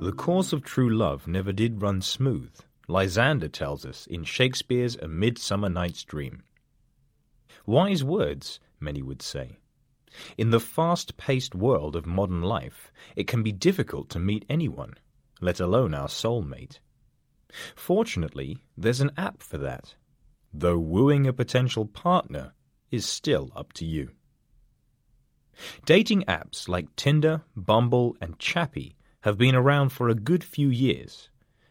The course of true love never did run smooth, Lysander tells us in Shakespeare's A Midsummer Night's Dream. Wise words, many would say. In the fast paced world of modern life, it can be difficult to meet anyone, let alone our soulmate. Fortunately, there's an app for that, though wooing a potential partner is still up to you. Dating apps like Tinder, Bumble, and Chappy have been around for a good few years,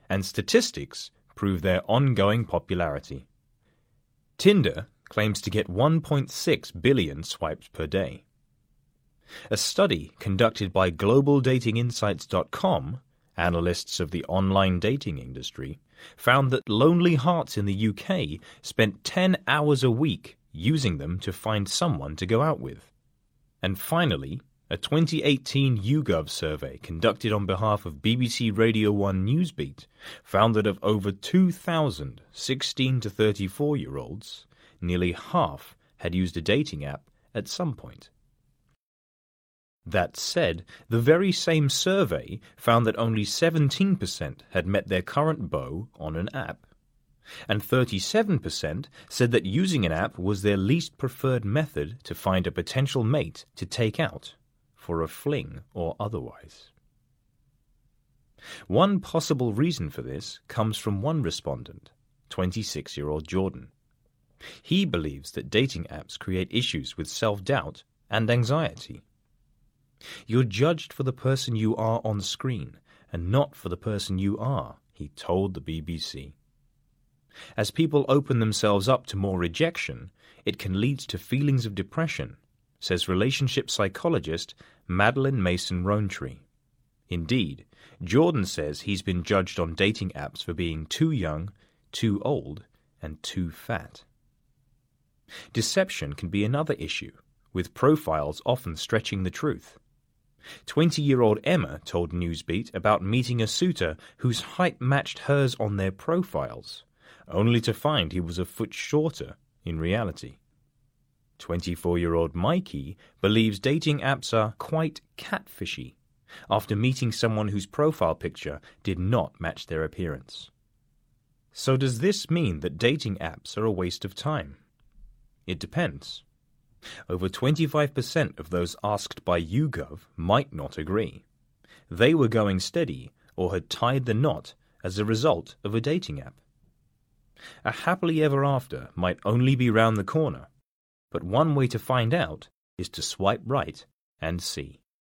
and statistics prove their ongoing popularity. Tinder claims to get 1.6 billion swipes per day. A study conducted by GlobalDatingInsights.com, analysts of the online dating industry, found that lonely hearts in the UK spent 10 hours a week using them to find someone to go out with. And finally, a 2018 YouGov survey conducted on behalf of BBC Radio 1 Newsbeat found that of over 2,000 16 to 34 year olds, nearly half had used a dating app at some point. That said, the very same survey found that only 17% had met their current beau on an app. And 37% said that using an app was their least preferred method to find a potential mate to take out for a fling or otherwise. One possible reason for this comes from one respondent, 26 year old Jordan. He believes that dating apps create issues with self doubt and anxiety. You're judged for the person you are on screen and not for the person you are, he told the BBC. As people open themselves up to more rejection, it can lead to feelings of depression says relationship psychologist Madeleine Mason Roantree. Indeed, Jordan says he's been judged on dating apps for being too young, too old, and too fat. Deception can be another issue, with profiles often stretching the truth. 20 year old Emma told Newsbeat about meeting a suitor whose height matched hers on their profiles, only to find he was a foot shorter in reality. 24 year old Mikey believes dating apps are quite catfishy after meeting someone whose profile picture did not match their appearance. So, does this mean that dating apps are a waste of time? It depends. Over 25% of those asked by YouGov might not agree. They were going steady or had tied the knot as a result of a dating app. A happily ever after might only be round the corner but one way to find out is to swipe right and see.